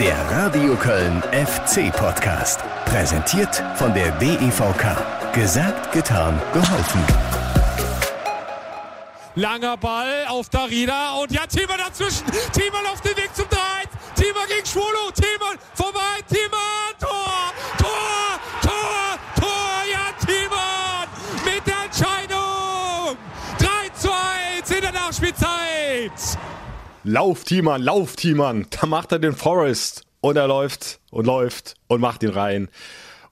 Der Radio Köln FC Podcast. Präsentiert von der DEVK. Gesagt, getan, geholfen. Langer Ball auf Darida und ja, Thiemann dazwischen. Thiemann auf dem Weg zum 3. Thiemann gegen Schwolo. Thiemann vorbei. Thiemann. Tor. Tor. Tor. Tor. Ja, Thiemann mit der Entscheidung. 3 zu 1 in der Nachspielzeit. Lauf, Thiemann, lauf, Thiemann. Da macht er den Forest. Und er läuft und läuft und macht ihn rein.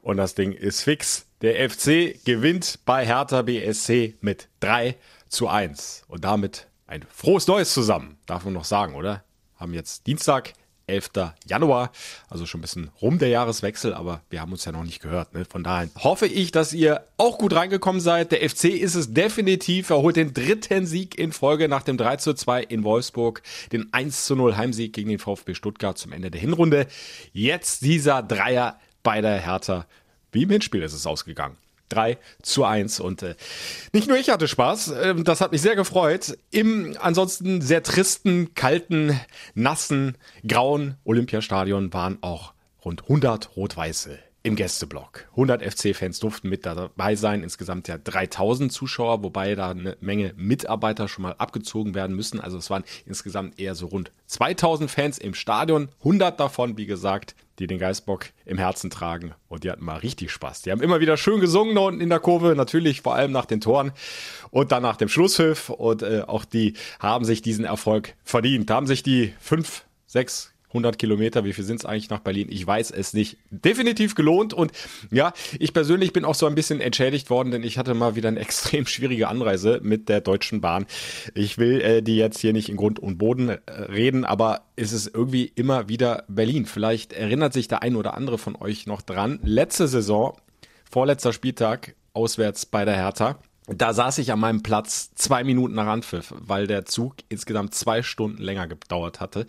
Und das Ding ist fix. Der FC gewinnt bei Hertha BSC mit 3 zu 1. Und damit ein frohes Neues zusammen. Darf man noch sagen, oder? Haben jetzt Dienstag, 11. Januar. Also schon ein bisschen rum der Jahreswechsel, aber wir haben uns ja noch nicht gehört. Ne? Von daher hoffe ich, dass ihr auch gut reingekommen seid. Der FC ist es definitiv. Er holt den dritten Sieg in Folge nach dem 3 zu 2 in Wolfsburg. Den 1 zu 0 Heimsieg gegen den VfB Stuttgart zum Ende der Hinrunde. Jetzt dieser Dreier bei der Hertha. Wie im Hinspiel ist es ausgegangen. 3 zu 1. Und äh, nicht nur ich hatte Spaß, äh, das hat mich sehr gefreut. Im ansonsten sehr tristen, kalten, nassen, grauen Olympiastadion waren auch rund 100 Rot-Weiße im Gästeblock. 100 FC-Fans durften mit dabei sein, insgesamt ja 3000 Zuschauer, wobei da eine Menge Mitarbeiter schon mal abgezogen werden müssen. Also es waren insgesamt eher so rund 2000 Fans im Stadion, 100 davon, wie gesagt, die den Geistbock im Herzen tragen und die hatten mal richtig Spaß. Die haben immer wieder schön gesungen da unten in der Kurve, natürlich vor allem nach den Toren und dann nach dem Schlusspfiff und äh, auch die haben sich diesen Erfolg verdient, haben sich die fünf, sechs 100 Kilometer, wie viel sind es eigentlich nach Berlin? Ich weiß es nicht. Definitiv gelohnt und ja, ich persönlich bin auch so ein bisschen entschädigt worden, denn ich hatte mal wieder eine extrem schwierige Anreise mit der Deutschen Bahn. Ich will äh, die jetzt hier nicht in Grund und Boden äh, reden, aber es ist irgendwie immer wieder Berlin. Vielleicht erinnert sich der ein oder andere von euch noch dran. Letzte Saison, vorletzter Spieltag, auswärts bei der Hertha da saß ich an meinem Platz zwei Minuten nach Anpfiff, weil der Zug insgesamt zwei Stunden länger gedauert hatte.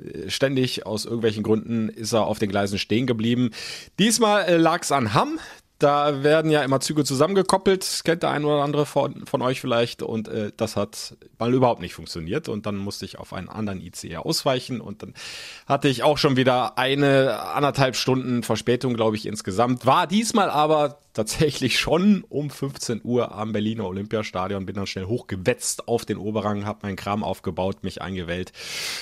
Äh, ständig aus irgendwelchen Gründen ist er auf den Gleisen stehen geblieben. Diesmal äh, lag es an Hamm. Da werden ja immer Züge zusammengekoppelt, kennt der ein oder andere von, von euch vielleicht. Und äh, das hat mal überhaupt nicht funktioniert. Und dann musste ich auf einen anderen ICE ausweichen. Und dann hatte ich auch schon wieder eine anderthalb Stunden Verspätung, glaube ich, insgesamt. War diesmal aber tatsächlich schon um 15 Uhr am Berliner Olympiastadion, bin dann schnell hochgewetzt auf den Oberrang, habe meinen Kram aufgebaut, mich eingewählt.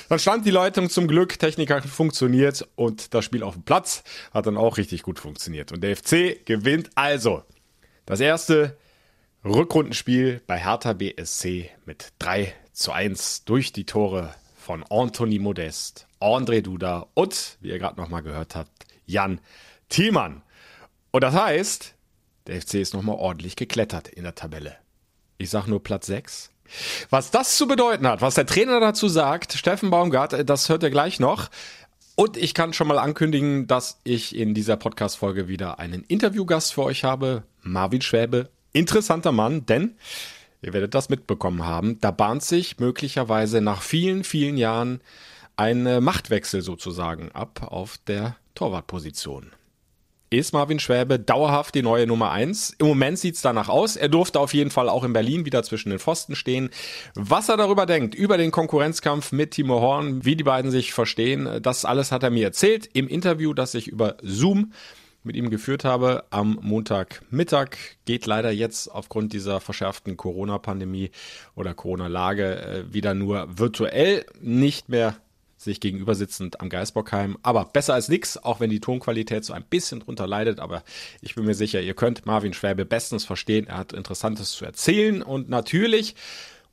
Dann stand die Leitung zum Glück, Technik hat funktioniert und das Spiel auf dem Platz hat dann auch richtig gut funktioniert. Und der FC gewinnt also das erste Rückrundenspiel bei Hertha BSC mit 3 zu 1 durch die Tore von Anthony Modest, André Duda und, wie ihr gerade nochmal gehört habt, Jan Thielmann. Und das heißt, der FC ist nochmal ordentlich geklettert in der Tabelle. Ich sag nur Platz 6. Was das zu bedeuten hat, was der Trainer dazu sagt, Steffen Baumgart, das hört ihr gleich noch. Und ich kann schon mal ankündigen, dass ich in dieser Podcast-Folge wieder einen Interviewgast für euch habe, Marvin Schwäbe. Interessanter Mann, denn ihr werdet das mitbekommen haben, da bahnt sich möglicherweise nach vielen, vielen Jahren ein Machtwechsel sozusagen ab auf der Torwartposition ist Marvin Schwäbe dauerhaft die neue Nummer eins. Im Moment sieht's danach aus. Er durfte auf jeden Fall auch in Berlin wieder zwischen den Pfosten stehen. Was er darüber denkt, über den Konkurrenzkampf mit Timo Horn, wie die beiden sich verstehen, das alles hat er mir erzählt im Interview, das ich über Zoom mit ihm geführt habe am Montagmittag. Geht leider jetzt aufgrund dieser verschärften Corona-Pandemie oder Corona-Lage äh, wieder nur virtuell, nicht mehr sich gegenüber sitzend am Geisbockheim. Aber besser als nix, auch wenn die Tonqualität so ein bisschen drunter leidet. Aber ich bin mir sicher, ihr könnt Marvin Schwäbe bestens verstehen. Er hat Interessantes zu erzählen. Und natürlich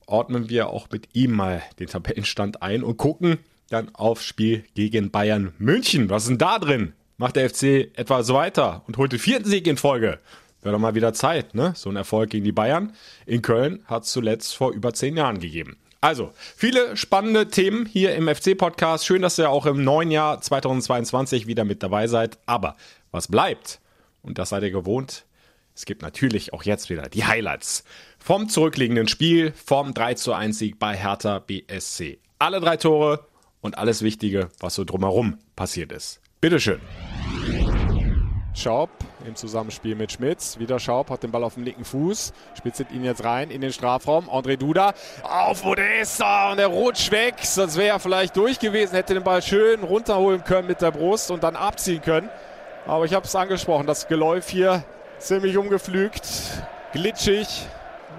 ordnen wir auch mit ihm mal den Tabellenstand ein und gucken dann aufs Spiel gegen Bayern München. Was ist denn da drin? Macht der FC etwa so weiter und holt den vierten Sieg in Folge? Wäre doch mal wieder Zeit, ne? So ein Erfolg gegen die Bayern in Köln hat es zuletzt vor über zehn Jahren gegeben. Also, viele spannende Themen hier im FC-Podcast. Schön, dass ihr auch im neuen Jahr 2022 wieder mit dabei seid. Aber was bleibt, und das seid ihr gewohnt, es gibt natürlich auch jetzt wieder die Highlights vom zurückliegenden Spiel, vom 3 zu 1 Sieg bei Hertha BSC. Alle drei Tore und alles Wichtige, was so drumherum passiert ist. Bitteschön. Schaub im Zusammenspiel mit Schmitz. Wieder Schaub hat den Ball auf dem linken Fuß. Spitzelt ihn jetzt rein in den Strafraum. André Duda auf Modesta und er rutscht weg. Sonst wäre er vielleicht durch gewesen, hätte den Ball schön runterholen können mit der Brust und dann abziehen können. Aber ich habe es angesprochen, das Geläuf hier ziemlich umgepflügt, glitschig.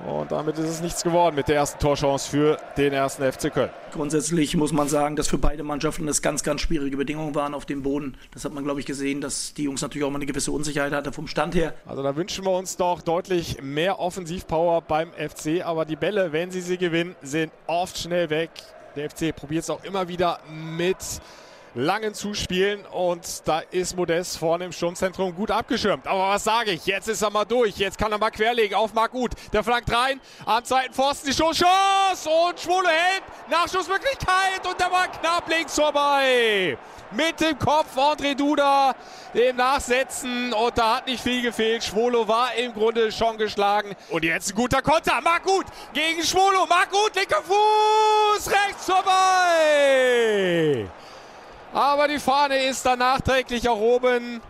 Und damit ist es nichts geworden mit der ersten Torchance für den ersten FC Köln. Grundsätzlich muss man sagen, dass für beide Mannschaften das ganz, ganz schwierige Bedingungen waren auf dem Boden. Das hat man, glaube ich, gesehen, dass die Jungs natürlich auch mal eine gewisse Unsicherheit hatten vom Stand her. Also da wünschen wir uns doch deutlich mehr Offensivpower beim FC. Aber die Bälle, wenn sie sie gewinnen, sind oft schnell weg. Der FC probiert es auch immer wieder mit langen Zuspielen und da ist Modest vorne im Sturmzentrum gut abgeschirmt. Aber was sage ich? Jetzt ist er mal durch. Jetzt kann er mal querlegen auf Marc Gut. Der flankt rein. Am zweiten Pfosten die Schusschance und Schwule hält. Nachschussmöglichkeit und der war knapp links vorbei. Mit dem Kopf André Duda im Nachsetzen und da hat nicht viel gefehlt. Schwolo war im Grunde schon geschlagen. Und jetzt ein guter Konter. Marc Gut gegen Schwolo. Marc Gut, linker Fuß, rechts vorbei. Aber die Fahne ist dann nachträglich erhoben.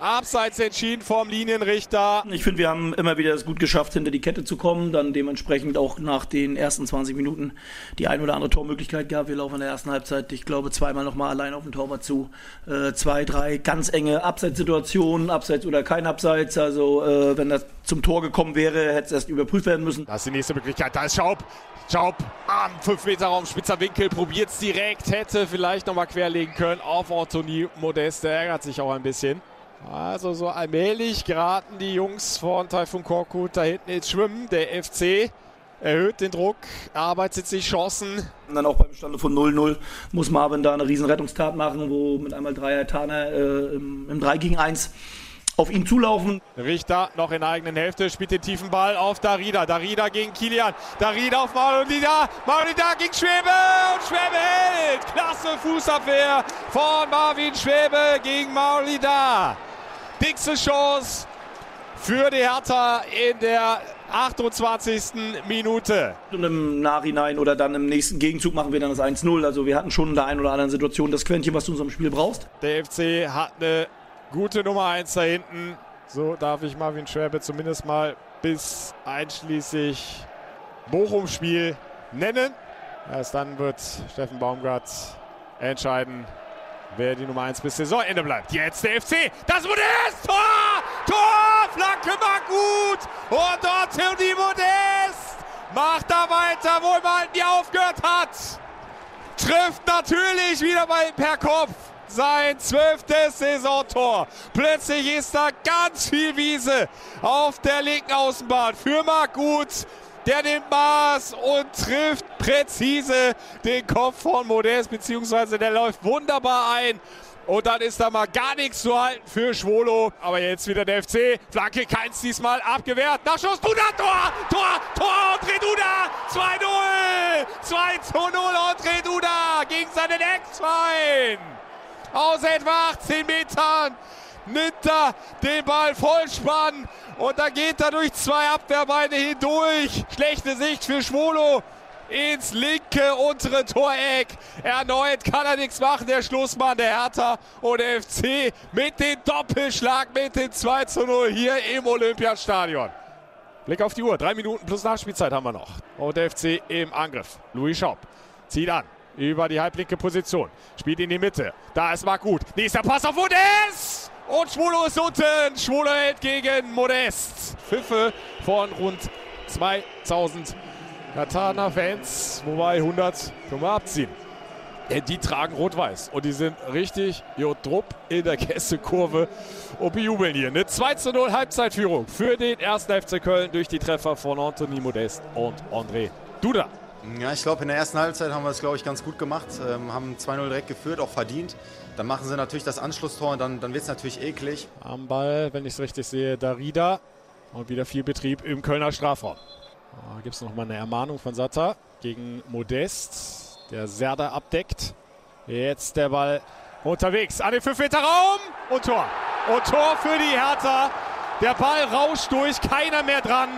Abseits entschieden vom Linienrichter. Ich finde, wir haben immer wieder es gut geschafft, hinter die Kette zu kommen. Dann dementsprechend auch nach den ersten 20 Minuten die ein oder andere Tormöglichkeit gehabt. Wir laufen in der ersten Halbzeit, ich glaube, zweimal nochmal allein auf den Torwart zu. Äh, zwei, drei ganz enge Abseitssituationen, Abseits oder kein Abseits. Also, äh, wenn das zum Tor gekommen wäre, hätte es erst überprüft werden müssen. Das ist die nächste Möglichkeit. Da ist Schaub. Schaub am 5-Meter-Raum, spitzer Winkel, probiert es direkt, hätte vielleicht nochmal querlegen können auf Anthony Modest. Der ärgert sich auch ein bisschen. Also so allmählich geraten die Jungs von Taifun Korkut da hinten ins Schwimmen. Der FC erhöht den Druck, arbeitet sich Chancen. Und dann auch beim Stande von 0-0 muss Marvin da eine riesen Rettungstat machen, wo mit einmal Dreier Taner äh, im 3 gegen 1 auf ihn zulaufen. Richter noch in der eigenen Hälfte, spielt den tiefen Ball auf Darida. Darida gegen Kilian. Darida auf Maulida. Maulida gegen Schwebe und Schwebe hält. Klasse Fußabwehr von Marvin Schwebe gegen Maulida. Dickste Chance für die Hertha in der 28. Minute. Und im Nachhinein oder dann im nächsten Gegenzug machen wir dann das 1-0. Also wir hatten schon in der einen oder anderen Situation das Quäntchen, was du in unserem Spiel brauchst. Der FC hat eine gute Nummer 1 da hinten. So darf ich Marvin Schwäbe zumindest mal bis einschließlich Bochum-Spiel nennen. Erst dann wird Steffen Baumgart entscheiden, wer die Nummer 1 bis Saisonende bleibt. Jetzt der FC. Das Modest! Tor! Tor! Flanke war gut! Und dort die Modest! Macht da weiter, wo man nie aufgehört hat. Trifft natürlich wieder bei per Kopf sein zwölftes Saisontor. Plötzlich ist da ganz viel Wiese auf der linken Außenbahn für Marc Gut. Der nimmt Maß und trifft präzise den Kopf von Modest, beziehungsweise der läuft wunderbar ein. Und dann ist da mal gar nichts zu halten für Schwolo. Aber jetzt wieder der FC. Flanke keins diesmal abgewehrt. Nachschuss, Duda, Tor, Tor, Tor, André Duda, 2-0. 2 zu 0, André Duda gegen seinen Ex-Verein aus etwa 18 Metern nimmt er den Ball Vollspann und da geht er durch zwei Abwehrbeine hindurch. Schlechte Sicht für Schwolo ins linke untere Toreck. Erneut kann er nichts machen, der Schlussmann der Hertha und der FC mit dem Doppelschlag mit dem 2 zu 0 hier im Olympiastadion. Blick auf die Uhr, drei Minuten plus Nachspielzeit haben wir noch. Und der FC im Angriff. Louis Schaub zieht an über die halblinke Position. Spielt in die Mitte. Da ist Marc Gut. Nächster Pass auf Modest. Und Schwulo ist unten. Schwulo hält gegen Modest. Pfiffe von rund 2000 Katana-Fans. Wobei 100 können wir abziehen. Die tragen rot-weiß und die sind richtig Jodrup in der Gästekurve und bejubeln hier. Eine 2 zu 0 Halbzeitführung für den 1. FC Köln durch die Treffer von Anthony Modest und André Duda. Ja, ich glaube, in der ersten Halbzeit haben wir es, glaube ich, ganz gut gemacht. Ähm, haben 2-0 direkt geführt, auch verdient. Dann machen sie natürlich das Anschlusstor und dann, dann wird es natürlich eklig. Am Ball, wenn ich es richtig sehe, Darida. Und wieder viel Betrieb im Kölner Strafraum. Da gibt es nochmal eine Ermahnung von Satta gegen Modest, der Serda abdeckt. Jetzt der Ball unterwegs an den 5-Meter-Raum und Tor. Und Tor für die Hertha. Der Ball rauscht durch, keiner mehr dran.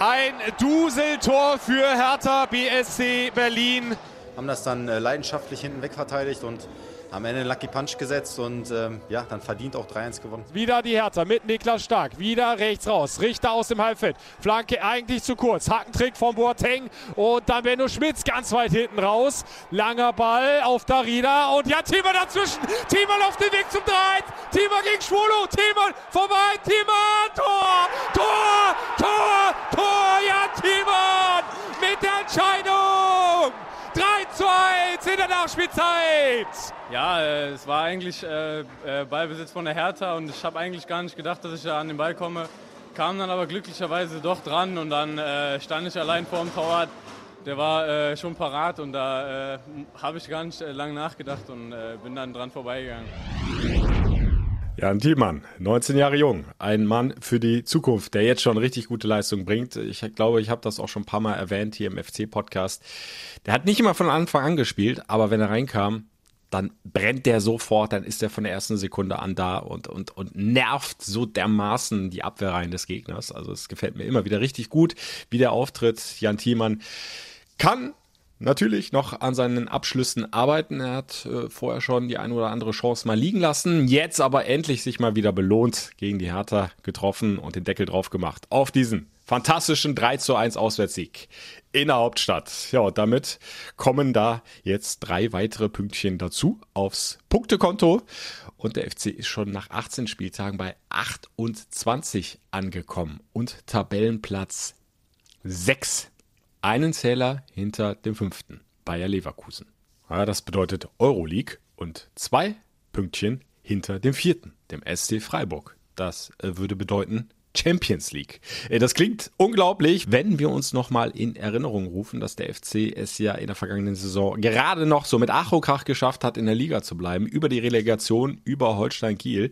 Ein Duseltor für Hertha BSC Berlin. Haben das dann äh, leidenschaftlich hinten wegverteidigt und am Ende einen Lucky Punch gesetzt und ähm, ja, dann verdient auch 3-1 gewonnen. Wieder die Hertha mit Niklas Stark. Wieder rechts raus. Richter aus dem Halbfeld. Flanke eigentlich zu kurz. Hackentrick von Boateng. Und dann Benno Schmitz ganz weit hinten raus. Langer Ball auf Darida. Und ja, Thiemann dazwischen. Thiemann auf dem Weg zum 3. Thiemann gegen Schwolo. Thiemann vorbei. Thiemann. Tor! Tor! Tor! Tor! Ja, Thiemann mit der Entscheidung. 3 1 in der Nachspielzeit. Ja, äh, es war eigentlich äh, äh, Ballbesitz von der Hertha und ich habe eigentlich gar nicht gedacht, dass ich da an den Ball komme. Kam dann aber glücklicherweise doch dran und dann stand ich allein vor dem Torwart. Der war schon parat und da habe ich gar nicht lange nachgedacht und bin dann dran vorbeigegangen. Jan Thielmann, 19 Jahre jung, ein Mann für die Zukunft, der jetzt schon richtig gute Leistung bringt. Ich glaube, ich habe das auch schon ein paar Mal erwähnt hier im FC-Podcast. Der hat nicht immer von Anfang an gespielt, aber wenn er reinkam, dann brennt der sofort, dann ist er von der ersten Sekunde an da und, und, und nervt so dermaßen die Abwehrreihen des Gegners. Also es gefällt mir immer wieder richtig gut, wie der auftritt. Jan Thielmann kann natürlich noch an seinen Abschlüssen arbeiten. Er hat äh, vorher schon die eine oder andere Chance mal liegen lassen. Jetzt aber endlich sich mal wieder belohnt gegen die Hertha getroffen und den Deckel drauf gemacht. Auf diesen fantastischen 3 zu 1 Auswärtssieg in der Hauptstadt. Ja, und damit kommen da jetzt drei weitere Pünktchen dazu aufs Punktekonto. Und der FC ist schon nach 18 Spieltagen bei 28 angekommen und Tabellenplatz 6 einen Zähler hinter dem fünften, Bayer Leverkusen. Ja, das bedeutet Euroleague und zwei Pünktchen hinter dem vierten, dem SC Freiburg. Das äh, würde bedeuten Champions League. Äh, das klingt unglaublich, wenn wir uns nochmal in Erinnerung rufen, dass der FC es ja in der vergangenen Saison gerade noch so mit Ach und Krach geschafft hat, in der Liga zu bleiben, über die Relegation, über Holstein Kiel.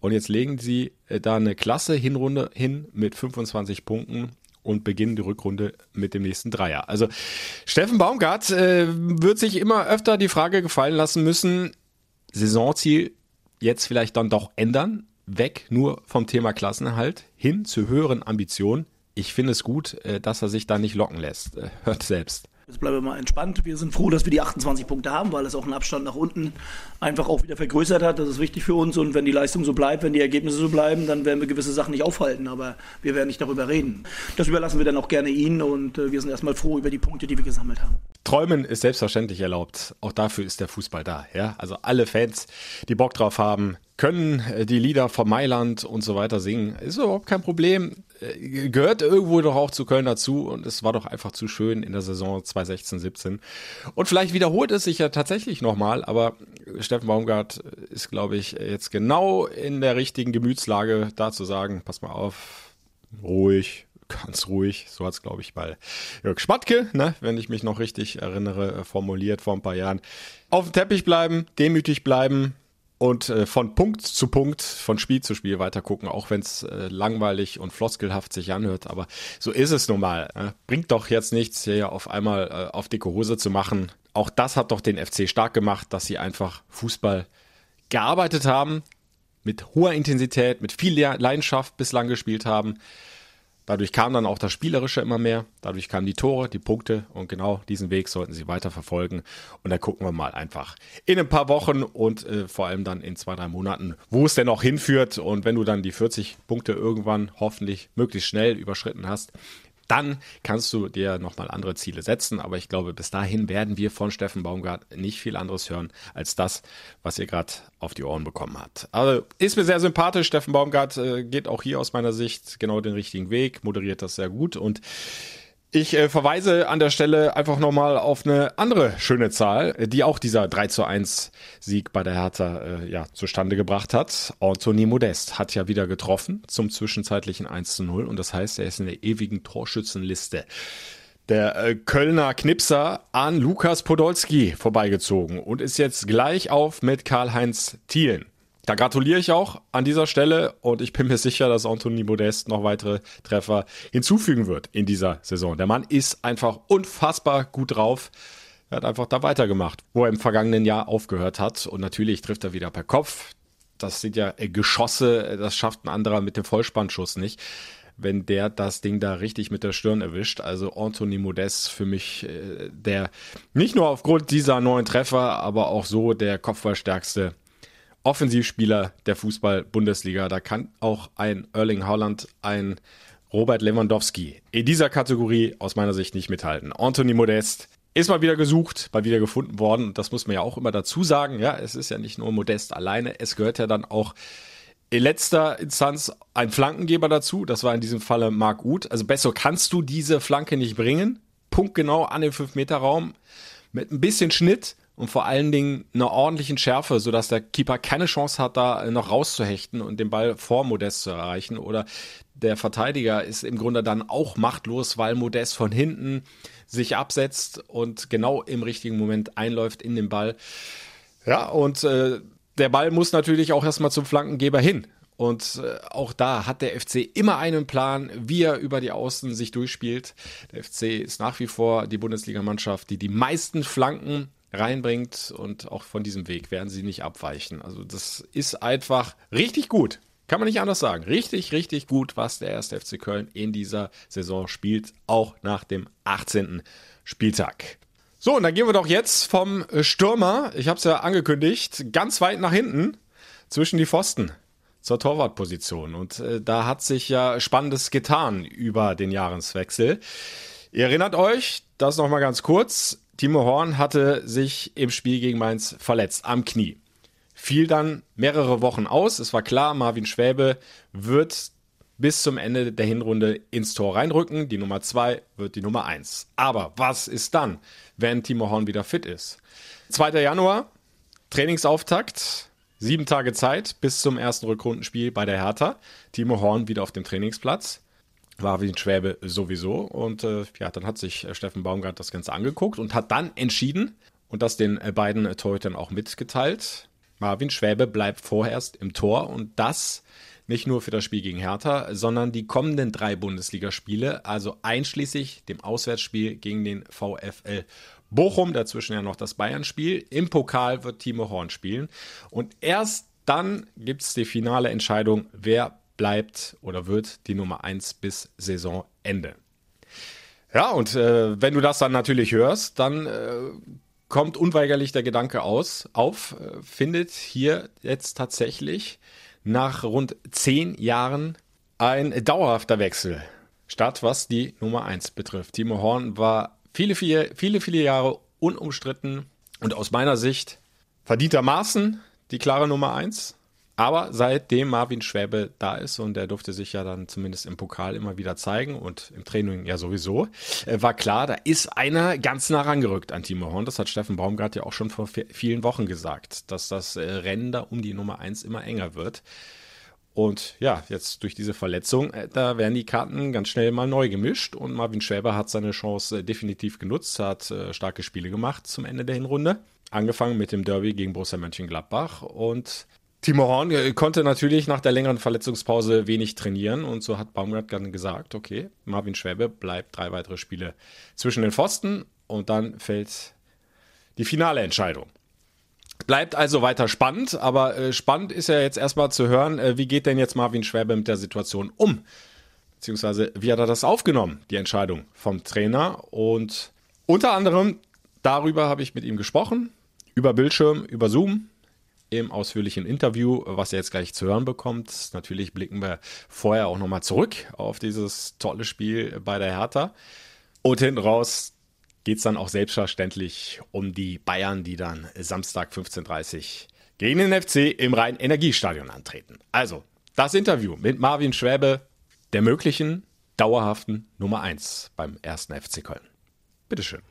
Und jetzt legen sie äh, da eine klasse Hinrunde hin mit 25 Punkten und beginnen die Rückrunde mit dem nächsten Dreier. Also Steffen Baumgart äh, wird sich immer öfter die Frage gefallen lassen müssen, Saisonziel jetzt vielleicht dann doch ändern, weg nur vom Thema Klassenerhalt hin zu höheren Ambitionen. Ich finde es gut, äh, dass er sich da nicht locken lässt. Äh, hört selbst. Jetzt bleiben wir mal entspannt. Wir sind froh, dass wir die 28 Punkte haben, weil es auch einen Abstand nach unten einfach auch wieder vergrößert hat. Das ist wichtig für uns. Und wenn die Leistung so bleibt, wenn die Ergebnisse so bleiben, dann werden wir gewisse Sachen nicht aufhalten. Aber wir werden nicht darüber reden. Das überlassen wir dann auch gerne Ihnen. Und äh, wir sind erstmal froh über die Punkte, die wir gesammelt haben. Träumen ist selbstverständlich erlaubt. Auch dafür ist der Fußball da. Ja? Also alle Fans, die Bock drauf haben, können äh, die Lieder von Mailand und so weiter singen. Ist überhaupt kein Problem. Äh, gehört irgendwo doch auch zu Köln dazu und es war doch einfach zu schön in der Saison 2016, 17. Und vielleicht wiederholt es sich ja tatsächlich nochmal, aber Steffen Baumgart ist, glaube ich, jetzt genau in der richtigen Gemütslage, da zu sagen, pass mal auf, ruhig, ganz ruhig, so hat es, glaube ich, bei Jörg Schmatke, ne, wenn ich mich noch richtig erinnere, äh, formuliert vor ein paar Jahren. Auf dem Teppich bleiben, demütig bleiben, und äh, von Punkt zu Punkt, von Spiel zu Spiel weiter gucken, auch wenn es äh, langweilig und floskelhaft sich anhört. Aber so ist es nun mal. Äh. Bringt doch jetzt nichts, hier auf einmal äh, auf dicke Hose zu machen. Auch das hat doch den FC stark gemacht, dass sie einfach Fußball gearbeitet haben, mit hoher Intensität, mit viel Leidenschaft bislang gespielt haben. Dadurch kam dann auch das Spielerische immer mehr. Dadurch kamen die Tore, die Punkte und genau diesen Weg sollten sie weiter verfolgen. Und da gucken wir mal einfach in ein paar Wochen und äh, vor allem dann in zwei, drei Monaten, wo es denn auch hinführt. Und wenn du dann die 40 Punkte irgendwann hoffentlich möglichst schnell überschritten hast, dann kannst du dir nochmal andere Ziele setzen. Aber ich glaube, bis dahin werden wir von Steffen Baumgart nicht viel anderes hören als das, was ihr gerade auf die Ohren bekommen habt. Also ist mir sehr sympathisch. Steffen Baumgart äh, geht auch hier aus meiner Sicht genau den richtigen Weg, moderiert das sehr gut und ich äh, verweise an der Stelle einfach nochmal auf eine andere schöne Zahl, die auch dieser 3 zu 1 Sieg bei der Hertha äh, ja, zustande gebracht hat. Anthony Modest hat ja wieder getroffen zum zwischenzeitlichen 1 zu 0 und das heißt, er ist in der ewigen Torschützenliste der äh, Kölner Knipser an Lukas Podolski vorbeigezogen und ist jetzt gleich auf mit Karl-Heinz Thielen. Da gratuliere ich auch an dieser Stelle und ich bin mir sicher, dass Anthony Modest noch weitere Treffer hinzufügen wird in dieser Saison. Der Mann ist einfach unfassbar gut drauf. Er hat einfach da weitergemacht, wo er im vergangenen Jahr aufgehört hat. Und natürlich trifft er wieder per Kopf. Das sind ja Geschosse, das schafft ein anderer mit dem Vollspannschuss nicht. wenn der das Ding da richtig mit der Stirn erwischt. Also Anthony Modest für mich äh, der nicht nur aufgrund dieser neuen Treffer, aber auch so der kopfballstärkste Offensivspieler der Fußball-Bundesliga. Da kann auch ein Erling Haaland, ein Robert Lewandowski in dieser Kategorie aus meiner Sicht nicht mithalten. Anthony Modest ist mal wieder gesucht, mal wieder gefunden worden. Und das muss man ja auch immer dazu sagen. Ja, es ist ja nicht nur Modest alleine. Es gehört ja dann auch in letzter Instanz ein Flankengeber dazu. Das war in diesem Falle Marc Uth. Also besser kannst du diese Flanke nicht bringen. Punktgenau an den 5-Meter-Raum mit ein bisschen Schnitt und vor allen Dingen einer ordentlichen Schärfe, sodass der Keeper keine Chance hat, da noch rauszuhechten und den Ball vor Modest zu erreichen. Oder der Verteidiger ist im Grunde dann auch machtlos, weil Modest von hinten sich absetzt und genau im richtigen Moment einläuft in den Ball. Ja, und äh, der Ball muss natürlich auch erstmal zum Flankengeber hin. Und äh, auch da hat der FC immer einen Plan, wie er über die Außen sich durchspielt. Der FC ist nach wie vor die Bundesligamannschaft, die die meisten Flanken reinbringt und auch von diesem Weg werden sie nicht abweichen. Also das ist einfach richtig gut. Kann man nicht anders sagen. Richtig, richtig gut, was der erste FC Köln in dieser Saison spielt, auch nach dem 18. Spieltag. So, und dann gehen wir doch jetzt vom Stürmer, ich habe es ja angekündigt, ganz weit nach hinten zwischen die Pfosten zur Torwartposition. Und äh, da hat sich ja Spannendes getan über den Jahreswechsel. Ihr erinnert euch, das nochmal ganz kurz, Timo Horn hatte sich im Spiel gegen Mainz verletzt am Knie. Fiel dann mehrere Wochen aus. Es war klar, Marvin Schwäbe wird bis zum Ende der Hinrunde ins Tor reinrücken. Die Nummer 2 wird die Nummer 1. Aber was ist dann, wenn Timo Horn wieder fit ist? 2. Januar, Trainingsauftakt. Sieben Tage Zeit bis zum ersten Rückrundenspiel bei der Hertha. Timo Horn wieder auf dem Trainingsplatz ein Schwäbe sowieso. Und äh, ja, dann hat sich äh, Steffen Baumgart das Ganze angeguckt und hat dann entschieden und das den äh, beiden äh, Torhütern auch mitgeteilt. Marvin Schwäbe bleibt vorerst im Tor und das nicht nur für das Spiel gegen Hertha, sondern die kommenden drei Bundesligaspiele, also einschließlich dem Auswärtsspiel gegen den VfL Bochum, dazwischen ja noch das Bayern-Spiel. Im Pokal wird Timo Horn spielen und erst dann gibt es die finale Entscheidung, wer bleibt oder wird die Nummer 1 bis Saisonende. Ja, und äh, wenn du das dann natürlich hörst, dann äh, kommt unweigerlich der Gedanke aus, auf, äh, findet hier jetzt tatsächlich nach rund zehn Jahren ein dauerhafter Wechsel statt, was die Nummer 1 betrifft. Timo Horn war viele, viele, viele, viele Jahre unumstritten und aus meiner Sicht verdientermaßen die klare Nummer 1. Aber seitdem Marvin Schwäbe da ist und er durfte sich ja dann zumindest im Pokal immer wieder zeigen und im Training ja sowieso, äh, war klar, da ist einer ganz nah rangerückt an Timo Horn. Das hat Steffen Baumgart ja auch schon vor vielen Wochen gesagt, dass das äh, Rennen da um die Nummer eins immer enger wird. Und ja, jetzt durch diese Verletzung, äh, da werden die Karten ganz schnell mal neu gemischt und Marvin Schwäbe hat seine Chance definitiv genutzt, hat starke Spiele gemacht zum Ende der Hinrunde. Angefangen mit dem Derby gegen Borussia Mönchengladbach und Timo Horn äh, konnte natürlich nach der längeren Verletzungspause wenig trainieren und so hat Baumgart dann gesagt, okay, Marvin Schwäbe bleibt drei weitere Spiele zwischen den Pfosten und dann fällt die finale Entscheidung. Bleibt also weiter spannend, aber äh, spannend ist ja jetzt erstmal zu hören, äh, wie geht denn jetzt Marvin Schwäbe mit der Situation um? Beziehungsweise, wie hat er das aufgenommen, die Entscheidung vom Trainer? Und unter anderem darüber habe ich mit ihm gesprochen, über Bildschirm, über Zoom, im ausführlichen Interview, was ihr jetzt gleich zu hören bekommt. Natürlich blicken wir vorher auch nochmal zurück auf dieses tolle Spiel bei der Hertha. Und hinten raus geht es dann auch selbstverständlich um die Bayern, die dann Samstag 15.30 Uhr gegen den FC im Rhein-Energiestadion antreten. Also, das Interview mit Marvin Schwäbe, der möglichen dauerhaften Nummer 1 beim ersten FC Köln. Bitteschön.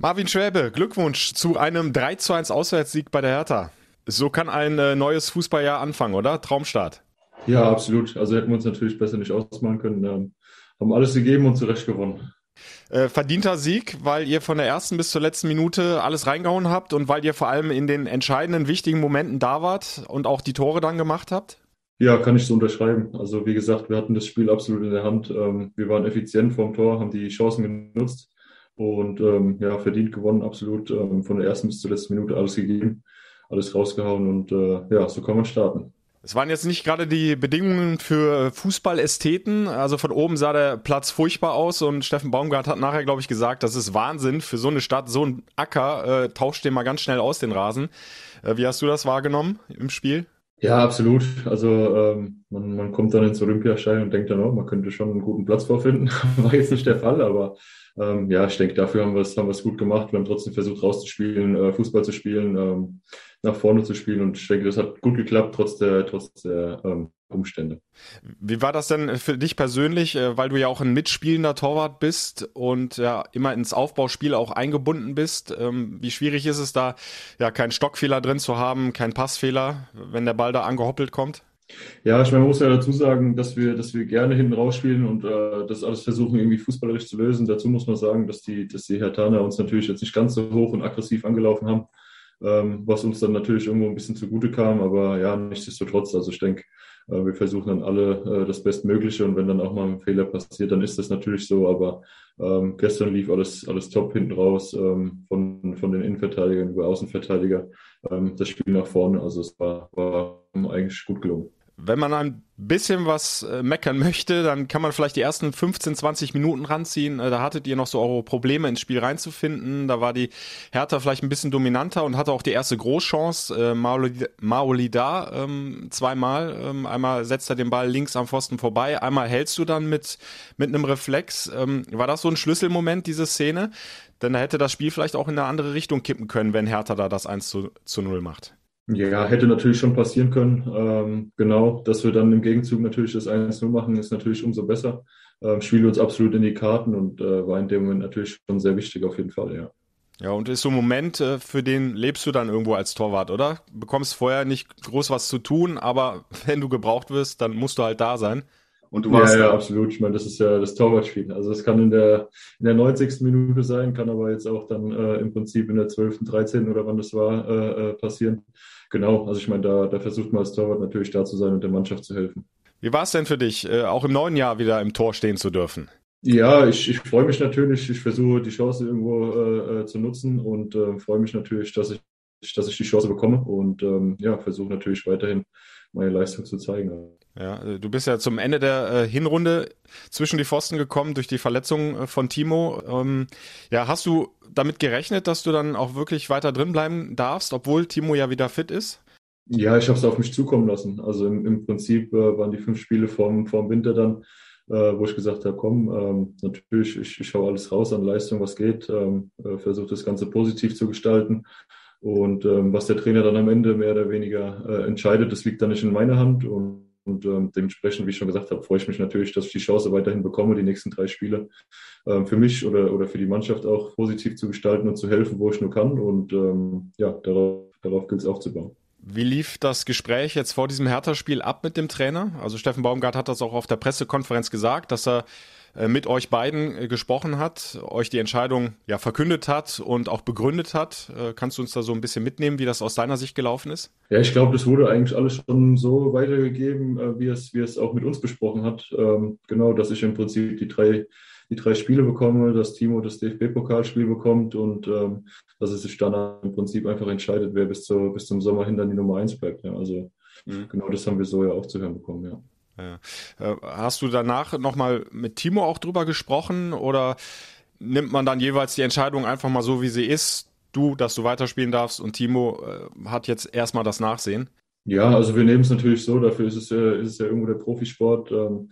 Marvin Schwäbe, Glückwunsch zu einem 3 zu 1 Auswärtssieg bei der Hertha. So kann ein äh, neues Fußballjahr anfangen, oder? Traumstart. Ja, absolut. Also hätten wir uns natürlich besser nicht ausmachen können. Ähm, haben alles gegeben und zurecht gewonnen. Äh, verdienter Sieg, weil ihr von der ersten bis zur letzten Minute alles reingehauen habt und weil ihr vor allem in den entscheidenden, wichtigen Momenten da wart und auch die Tore dann gemacht habt? Ja, kann ich so unterschreiben. Also wie gesagt, wir hatten das Spiel absolut in der Hand. Ähm, wir waren effizient vorm Tor, haben die Chancen genutzt und ähm, ja, verdient gewonnen, absolut. Ähm, von der ersten bis zur letzten Minute alles gegeben, alles rausgehauen und äh, ja, so kann man starten. Es waren jetzt nicht gerade die Bedingungen für Fußballästheten. Also von oben sah der Platz furchtbar aus und Steffen Baumgart hat nachher, glaube ich, gesagt, das ist Wahnsinn für so eine Stadt, so ein Acker, äh, tauscht den mal ganz schnell aus, den Rasen. Äh, wie hast du das wahrgenommen im Spiel? Ja, absolut. Also ähm, man, man kommt dann ins Olympiastadion und denkt dann, oh, man könnte schon einen guten Platz vorfinden. War jetzt nicht der Fall, aber ähm, ja, ich denke, dafür haben wir es haben gut gemacht. Wir haben trotzdem versucht, rauszuspielen, äh, Fußball zu spielen, ähm, nach vorne zu spielen. Und ich denke, das hat gut geklappt, trotz der, trotz der ähm, Umstände. Wie war das denn für dich persönlich, äh, weil du ja auch ein mitspielender Torwart bist und ja immer ins Aufbauspiel auch eingebunden bist? Ähm, wie schwierig ist es da, ja, keinen Stockfehler drin zu haben, keinen Passfehler, wenn der Ball da angehoppelt kommt? Ja, ich meine, man muss ja dazu sagen, dass wir, dass wir gerne hinten rausspielen und äh, das alles versuchen, irgendwie fußballerisch zu lösen. Dazu muss man sagen, dass die, dass die Hertaner uns natürlich jetzt nicht ganz so hoch und aggressiv angelaufen haben, ähm, was uns dann natürlich irgendwo ein bisschen zugute kam. Aber ja, nichtsdestotrotz, also ich denke, äh, wir versuchen dann alle äh, das Bestmögliche und wenn dann auch mal ein Fehler passiert, dann ist das natürlich so. Aber ähm, gestern lief alles, alles top hinten raus, ähm, von, von den Innenverteidigern über Außenverteidiger, ähm, das Spiel nach vorne. Also es war, war eigentlich gut gelungen. Wenn man ein bisschen was äh, meckern möchte, dann kann man vielleicht die ersten 15, 20 Minuten ranziehen. Äh, da hattet ihr noch so eure Probleme ins Spiel reinzufinden. Da war die Hertha vielleicht ein bisschen dominanter und hatte auch die erste Großchance. Äh, Maolida ähm, zweimal. Ähm, einmal setzt er den Ball links am Pfosten vorbei, einmal hältst du dann mit, mit einem Reflex. Ähm, war das so ein Schlüsselmoment, diese Szene? Denn da hätte das Spiel vielleicht auch in eine andere Richtung kippen können, wenn Hertha da das 1 zu, zu 0 macht. Ja, hätte natürlich schon passieren können. Ähm, genau, dass wir dann im Gegenzug natürlich das 1-0 machen, ist natürlich umso besser. Ähm, spielt uns absolut in die Karten und äh, war in dem Moment natürlich schon sehr wichtig auf jeden Fall, ja. Ja, und ist so ein Moment, äh, für den lebst du dann irgendwo als Torwart, oder? Bekommst vorher nicht groß was zu tun, aber wenn du gebraucht wirst, dann musst du halt da sein. Und du warst ja, ja, absolut. Ich meine, das ist ja das Torwartspiel. Also es kann in der, in der 90. Minute sein, kann aber jetzt auch dann äh, im Prinzip in der 12., 13. oder wann das war, äh, äh, passieren. Genau, also ich meine, da, da versucht man als Torwart natürlich da zu sein und der Mannschaft zu helfen. Wie war es denn für dich, äh, auch im neuen Jahr wieder im Tor stehen zu dürfen? Ja, ich, ich freue mich natürlich. Ich versuche die Chance irgendwo äh, äh, zu nutzen und äh, freue mich natürlich, dass ich, dass ich die Chance bekomme und ähm, ja, versuche natürlich weiterhin meine Leistung zu zeigen. Ja, äh, du bist ja zum Ende der äh, Hinrunde zwischen die Pfosten gekommen durch die Verletzung äh, von Timo. Ähm, ja, hast du damit gerechnet, dass du dann auch wirklich weiter drin bleiben darfst, obwohl Timo ja wieder fit ist? Ja, ich habe es auf mich zukommen lassen. Also im, im Prinzip äh, waren die fünf Spiele vorm, vorm Winter dann, äh, wo ich gesagt habe, komm, ähm, natürlich, ich, ich hau alles raus an Leistung, was geht, ähm, äh, versuche das Ganze positiv zu gestalten. Und ähm, was der Trainer dann am Ende mehr oder weniger entscheidet, das liegt dann nicht in meiner Hand. Und und ähm, dementsprechend, wie ich schon gesagt habe, freue ich mich natürlich, dass ich die Chance weiterhin bekomme, die nächsten drei Spiele ähm, für mich oder, oder für die Mannschaft auch positiv zu gestalten und zu helfen, wo ich nur kann. Und ähm, ja, darauf, darauf gilt es aufzubauen. Wie lief das Gespräch jetzt vor diesem Hertha-Spiel ab mit dem Trainer? Also Steffen Baumgart hat das auch auf der Pressekonferenz gesagt, dass er äh, mit euch beiden äh, gesprochen hat, euch die Entscheidung ja verkündet hat und auch begründet hat. Äh, kannst du uns da so ein bisschen mitnehmen, wie das aus deiner Sicht gelaufen ist? Ja, ich glaube, das wurde eigentlich alles schon so weitergegeben, wie es, wie es auch mit uns besprochen hat. Ähm, genau, dass ich im Prinzip die drei die drei Spiele bekomme, dass Timo das DFB-Pokalspiel bekommt und ähm, dass es sich dann im Prinzip einfach entscheidet, wer bis, zur, bis zum Sommer hin dann die Nummer eins bleibt. Ja. Also mhm. genau das haben wir so ja auch zu hören bekommen, ja. Ja. Äh, hast du danach nochmal mit Timo auch drüber gesprochen oder nimmt man dann jeweils die Entscheidung einfach mal so, wie sie ist? Du, dass du weiterspielen darfst und Timo äh, hat jetzt erstmal das Nachsehen? Ja, also wir nehmen es natürlich so, dafür ist es ja, ist es ja irgendwo der Profisport. Ähm,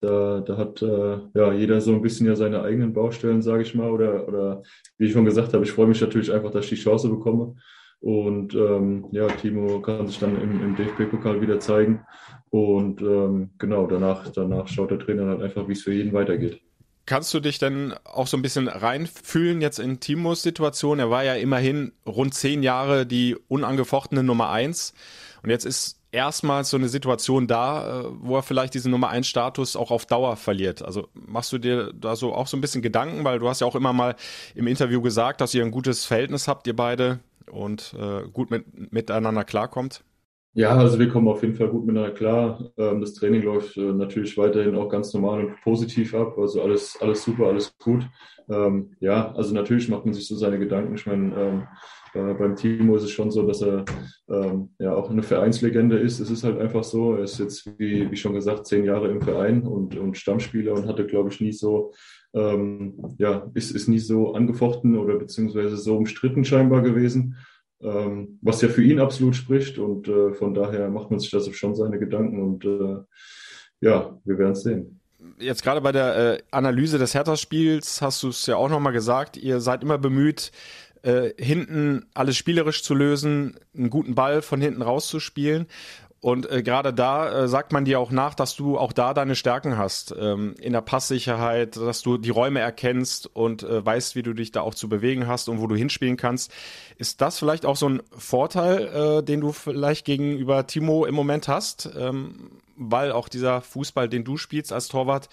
da, da hat äh, ja jeder so ein bisschen ja seine eigenen Baustellen, sage ich mal. Oder, oder wie ich schon gesagt habe, ich freue mich natürlich einfach, dass ich die Chance bekomme. Und ähm, ja, Timo kann sich dann im, im DFB-Pokal wieder zeigen. Und ähm, genau, danach, danach schaut der Trainer halt einfach, wie es für jeden weitergeht. Kannst du dich denn auch so ein bisschen reinfühlen jetzt in Timos Situation? Er war ja immerhin rund zehn Jahre die unangefochtene Nummer eins. Und jetzt ist erstmals so eine Situation da, äh, wo er vielleicht diesen Nummer eins Status auch auf Dauer verliert. Also machst du dir da so auch so ein bisschen Gedanken, weil du hast ja auch immer mal im Interview gesagt, dass ihr ein gutes Verhältnis habt, ihr beide und äh, gut mit, miteinander klarkommt? Ja, also wir kommen auf jeden Fall gut miteinander klar. Ähm, das Training läuft äh, natürlich weiterhin auch ganz normal und positiv ab. Also alles, alles super, alles gut. Ähm, ja, also natürlich macht man sich so seine Gedanken. Ich meine, ähm, äh, beim Timo ist es schon so, dass er ja auch eine Vereinslegende ist. Es ist halt einfach so. Er ist jetzt, wie, wie schon gesagt, zehn Jahre im Verein und, und Stammspieler und hatte, glaube ich, nie so, ja, ist, ist nie so angefochten oder beziehungsweise so umstritten scheinbar gewesen ähm, was ja für ihn absolut spricht. Und äh, von daher macht man sich das schon seine Gedanken und äh, ja, wir werden es sehen. Jetzt gerade bei der äh, Analyse des Hertha-Spiels hast du es ja auch nochmal gesagt, ihr seid immer bemüht, äh, hinten alles spielerisch zu lösen, einen guten Ball von hinten rauszuspielen. Und äh, gerade da äh, sagt man dir auch nach, dass du auch da deine Stärken hast. Ähm, in der Passsicherheit, dass du die Räume erkennst und äh, weißt, wie du dich da auch zu bewegen hast und wo du hinspielen kannst. Ist das vielleicht auch so ein Vorteil, äh, den du vielleicht gegenüber Timo im Moment hast? Ähm, weil auch dieser Fußball, den du spielst als Torwart,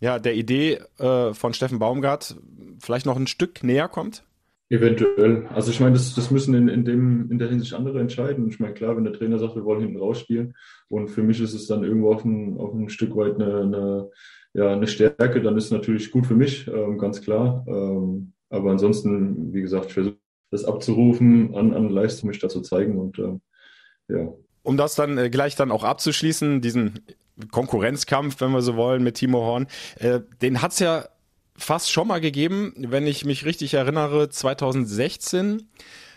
ja, der Idee äh, von Steffen Baumgart vielleicht noch ein Stück näher kommt? Eventuell. Also ich meine, das, das müssen in, in, dem, in der Hinsicht andere entscheiden. Ich meine, klar, wenn der Trainer sagt, wir wollen hinten rausspielen und für mich ist es dann irgendwo auf ein, auf ein Stück weit eine, eine, ja, eine Stärke, dann ist es natürlich gut für mich, ähm, ganz klar. Ähm, aber ansonsten, wie gesagt, ich versuche das abzurufen, an, an Leistung mich da zu zeigen und ähm, ja. Um das dann äh, gleich dann auch abzuschließen, diesen Konkurrenzkampf, wenn wir so wollen, mit Timo Horn, äh, den hat's ja fast schon mal gegeben, wenn ich mich richtig erinnere, 2016,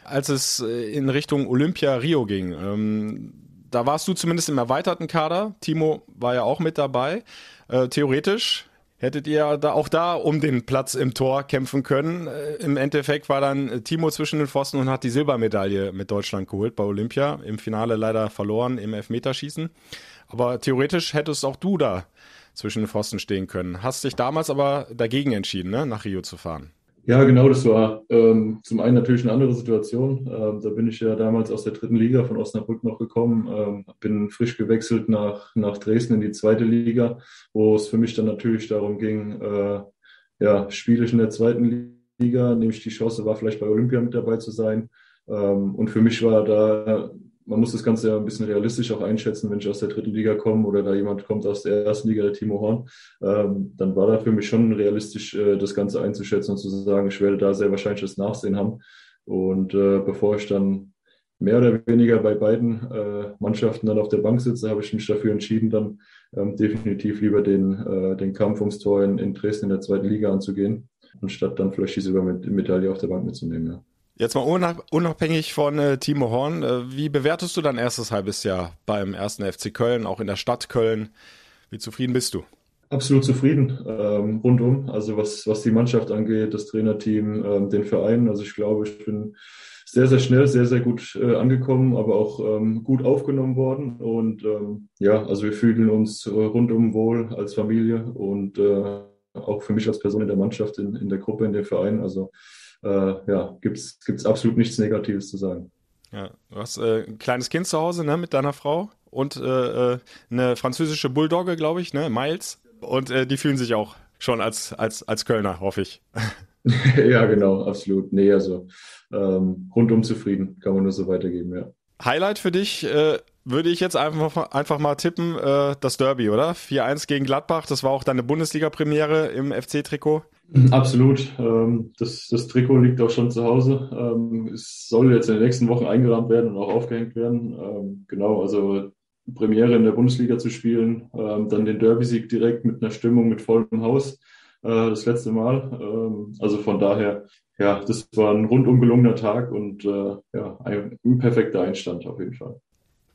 als es äh, in Richtung Olympia Rio ging. Ähm, da warst du zumindest im erweiterten Kader. Timo war ja auch mit dabei. Äh, theoretisch hättet ihr da auch da um den Platz im Tor kämpfen können. Äh, Im Endeffekt war dann Timo zwischen den Pfosten und hat die Silbermedaille mit Deutschland geholt bei Olympia. Im Finale leider verloren im Elfmeterschießen. Aber theoretisch hättest auch du da zwischen den Pfosten stehen können. Hast dich damals aber dagegen entschieden, ne, nach Rio zu fahren. Ja, genau, das war ähm, zum einen natürlich eine andere Situation. Ähm, da bin ich ja damals aus der dritten Liga von Osnabrück noch gekommen, ähm, bin frisch gewechselt nach, nach Dresden in die zweite Liga, wo es für mich dann natürlich darum ging, äh, ja, spiele ich in der zweiten Liga, nehme ich die Chance, war vielleicht bei Olympia mit dabei zu sein. Ähm, und für mich war da man muss das Ganze ja ein bisschen realistisch auch einschätzen, wenn ich aus der dritten Liga komme oder da jemand kommt aus der ersten Liga, der Timo Horn, ähm, dann war da für mich schon realistisch, äh, das Ganze einzuschätzen und zu sagen, ich werde da sehr wahrscheinlich das Nachsehen haben. Und äh, bevor ich dann mehr oder weniger bei beiden äh, Mannschaften dann auf der Bank sitze, habe ich mich dafür entschieden, dann ähm, definitiv lieber den, äh, den Kampf ums Tor in, in Dresden in der zweiten Liga anzugehen, anstatt dann vielleicht die Silbermedaille auf der Bank mitzunehmen. Ja. Jetzt mal unabhängig von äh, Timo Horn, äh, wie bewertest du dein erstes halbes Jahr beim ersten FC Köln, auch in der Stadt Köln? Wie zufrieden bist du? Absolut zufrieden, ähm, rundum. Also was, was die Mannschaft angeht, das Trainerteam, ähm, den Verein. Also ich glaube, ich bin sehr, sehr schnell, sehr, sehr gut äh, angekommen, aber auch ähm, gut aufgenommen worden. Und ähm, ja, also wir fühlen uns rundum wohl als Familie und äh, auch für mich als Person in der Mannschaft, in, in der Gruppe, in dem Verein. Also äh, ja, gibt es absolut nichts Negatives zu sagen. Ja, du hast äh, ein kleines Kind zu Hause ne, mit deiner Frau und äh, äh eine französische Bulldogge, glaube ich, ne, Miles. Und äh, die fühlen sich auch schon als, als, als Kölner, hoffe ich. ja, genau, absolut. Nee, also ähm, rundum zufrieden, kann man nur so weitergeben, ja. Highlight für dich äh, würde ich jetzt einfach, einfach mal tippen, äh, das Derby, oder? 4-1 gegen Gladbach, das war auch deine Bundesliga-Premiere im FC-Trikot. Absolut. Ähm, das, das Trikot liegt auch schon zu Hause. Ähm, es soll jetzt in den nächsten Wochen eingerahmt werden und auch aufgehängt werden. Ähm, genau, also Premiere in der Bundesliga zu spielen, dann den Derby-Sieg direkt mit einer Stimmung mit vollem Haus. Äh, das letzte Mal. Also von daher, ja, das war ein rundum gelungener Tag und äh, ja, ein perfekter Einstand auf jeden Fall.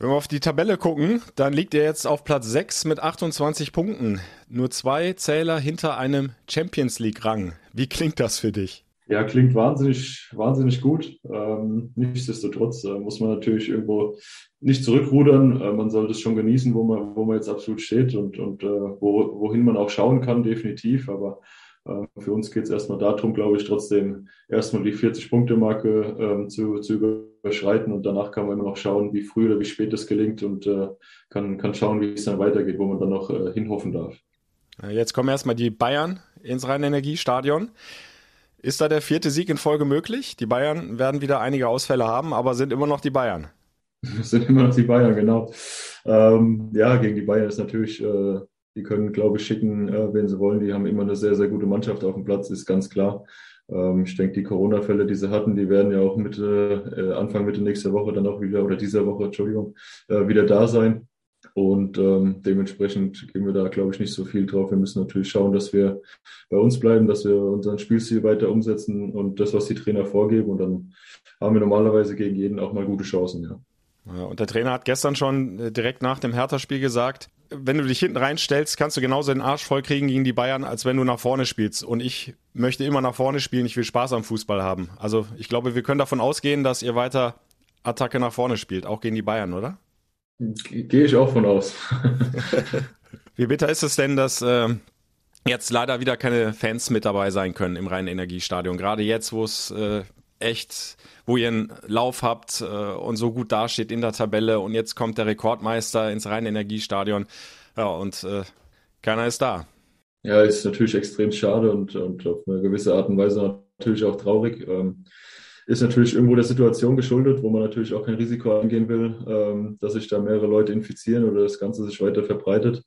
Wenn wir auf die Tabelle gucken, dann liegt er jetzt auf Platz 6 mit 28 Punkten. Nur zwei Zähler hinter einem Champions League-Rang. Wie klingt das für dich? Ja, klingt wahnsinnig, wahnsinnig gut. Ähm, nichtsdestotrotz äh, muss man natürlich irgendwo nicht zurückrudern. Äh, man sollte es schon genießen, wo man, wo man jetzt absolut steht und, und äh, wo, wohin man auch schauen kann, definitiv. Aber für uns geht es erstmal darum, glaube ich, trotzdem erstmal die 40-Punkte-Marke ähm, zu, zu überschreiten und danach kann man immer noch schauen, wie früh oder wie spät es gelingt und äh, kann, kann schauen, wie es dann weitergeht, wo man dann noch äh, hinhoffen darf. Jetzt kommen erstmal die Bayern ins Rhein-Energiestadion. Ist da der vierte Sieg in Folge möglich? Die Bayern werden wieder einige Ausfälle haben, aber sind immer noch die Bayern. Sind immer noch die Bayern, genau. Ähm, ja, gegen die Bayern ist natürlich, äh, die können, glaube ich, schicken, äh, wen sie wollen. Die haben immer eine sehr, sehr gute Mannschaft auf dem Platz, ist ganz klar. Ähm, ich denke, die Corona-Fälle, die sie hatten, die werden ja auch Mitte, äh, Anfang Mitte nächster Woche dann auch wieder, oder dieser Woche, Entschuldigung, äh, wieder da sein. Und ähm, dementsprechend gehen wir da, glaube ich, nicht so viel drauf. Wir müssen natürlich schauen, dass wir bei uns bleiben, dass wir unseren Spielstil weiter umsetzen und das, was die Trainer vorgeben. Und dann haben wir normalerweise gegen jeden auch mal gute Chancen, ja. Und der Trainer hat gestern schon äh, direkt nach dem Hertha-Spiel gesagt, wenn du dich hinten reinstellst, kannst du genauso den Arsch voll kriegen gegen die Bayern, als wenn du nach vorne spielst. Und ich möchte immer nach vorne spielen, ich will Spaß am Fußball haben. Also ich glaube, wir können davon ausgehen, dass ihr weiter Attacke nach vorne spielt, auch gegen die Bayern, oder? Gehe ich auch von aus. Wie bitter ist es denn, dass äh, jetzt leider wieder keine Fans mit dabei sein können im Rhein-Energiestadion? Gerade jetzt, wo es äh, echt, wo ihr einen Lauf habt äh, und so gut dasteht in der Tabelle und jetzt kommt der Rekordmeister ins Rhein-Energiestadion ja, und äh, keiner ist da. Ja, ist natürlich extrem schade und, und auf eine gewisse Art und Weise natürlich auch traurig. Ähm, ist natürlich irgendwo der Situation geschuldet, wo man natürlich auch kein Risiko eingehen will, ähm, dass sich da mehrere Leute infizieren oder das Ganze sich weiter verbreitet.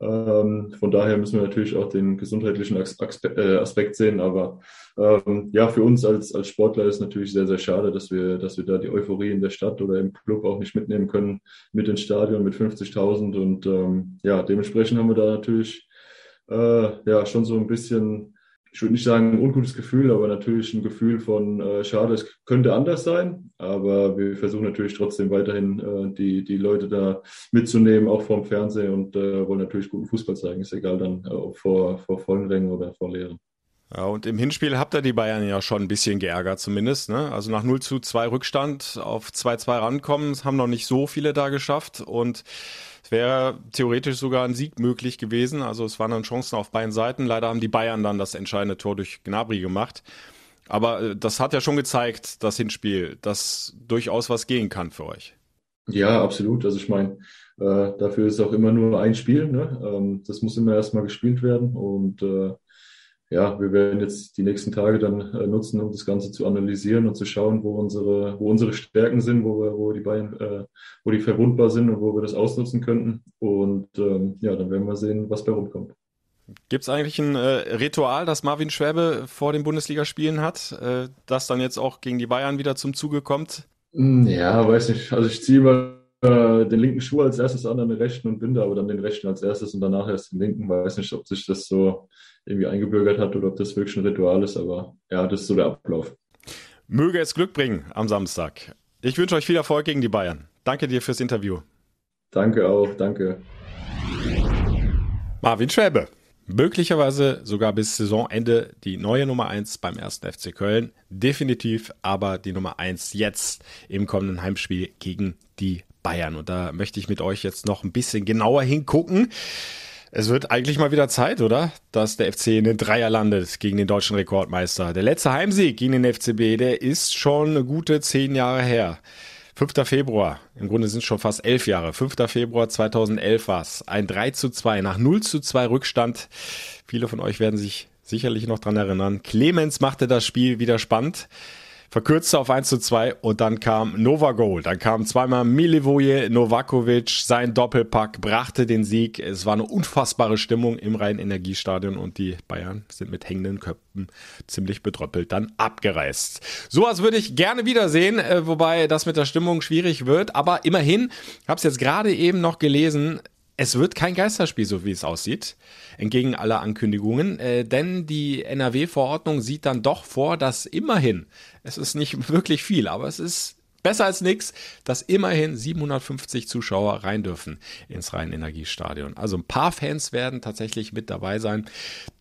Ähm, von daher müssen wir natürlich auch den gesundheitlichen äh, Aspekt sehen. Aber ähm, ja, für uns als, als Sportler ist es natürlich sehr, sehr schade, dass wir, dass wir da die Euphorie in der Stadt oder im Club auch nicht mitnehmen können mit ins Stadion mit 50.000. Und ähm, ja, dementsprechend haben wir da natürlich äh, ja schon so ein bisschen ich würde nicht sagen ein ungutes Gefühl, aber natürlich ein Gefühl von äh, schade, es könnte anders sein. Aber wir versuchen natürlich trotzdem weiterhin äh, die, die Leute da mitzunehmen, auch vom Fernsehen und äh, wollen natürlich guten Fußball zeigen. Ist egal dann äh, vor, vor vollen Rängen oder vor leeren. Ja, und im Hinspiel habt ihr die Bayern ja schon ein bisschen geärgert zumindest. Ne? Also nach 0 zu 2 Rückstand auf 2-2 rankommen, haben noch nicht so viele da geschafft und wäre theoretisch sogar ein Sieg möglich gewesen. Also es waren dann Chancen auf beiden Seiten. Leider haben die Bayern dann das entscheidende Tor durch Gnabry gemacht. Aber äh, das hat ja schon gezeigt, das Hinspiel, dass durchaus was gehen kann für euch. Ja, absolut. Also ich meine, äh, dafür ist auch immer nur ein Spiel. Ne? Ähm, das muss immer erstmal gespielt werden. Und äh, ja, wir werden jetzt die nächsten Tage dann äh, nutzen, um das Ganze zu analysieren und zu schauen, wo unsere, wo unsere Stärken sind, wo wir, wo die Bayern, äh, wo die verwundbar sind und wo wir das ausnutzen könnten. Und ähm, ja, dann werden wir sehen, was bei rumkommt. Gibt es eigentlich ein äh, Ritual, das Marvin Schwäbe vor den Bundesligaspielen hat, äh, das dann jetzt auch gegen die Bayern wieder zum Zuge kommt? Hm, ja, weiß nicht. Also ich ziehe mal äh, den linken Schuh als erstes an, dann den rechten und binde aber dann den rechten als erstes und danach erst den linken. Weiß nicht, ob sich das so irgendwie eingebürgert hat oder ob das wirklich ein Ritual ist, aber ja, das ist so der Ablauf. Möge es Glück bringen am Samstag. Ich wünsche euch viel Erfolg gegen die Bayern. Danke dir fürs Interview. Danke auch, danke. Marvin Schwäbe. Möglicherweise sogar bis Saisonende die neue Nummer 1 beim ersten FC Köln. Definitiv aber die Nummer 1 jetzt im kommenden Heimspiel gegen die Bayern. Und da möchte ich mit euch jetzt noch ein bisschen genauer hingucken. Es wird eigentlich mal wieder Zeit, oder? Dass der FC in den Dreier landet gegen den deutschen Rekordmeister. Der letzte Heimsieg gegen den FCB, der ist schon eine gute zehn Jahre her. 5. Februar, im Grunde sind es schon fast elf Jahre. 5. Februar 2011 war es. Ein 3 zu 2 nach 0 zu 2 Rückstand. Viele von euch werden sich sicherlich noch dran erinnern. Clemens machte das Spiel wieder spannend verkürzte auf 1 zu 2 und dann kam Nova Goal. Dann kam zweimal Milivoje Novakovic, sein Doppelpack brachte den Sieg. Es war eine unfassbare Stimmung im Rhein-Energiestadion und die Bayern sind mit hängenden Köpfen ziemlich bedröppelt dann abgereist. Sowas würde ich gerne wiedersehen, äh, wobei das mit der Stimmung schwierig wird, aber immerhin, habe es jetzt gerade eben noch gelesen, es wird kein Geisterspiel, so wie es aussieht, entgegen aller Ankündigungen, äh, denn die NRW-Verordnung sieht dann doch vor, dass immerhin, es ist nicht wirklich viel, aber es ist besser als nichts, dass immerhin 750 Zuschauer rein dürfen ins Rhein-Energiestadion. Also ein paar Fans werden tatsächlich mit dabei sein.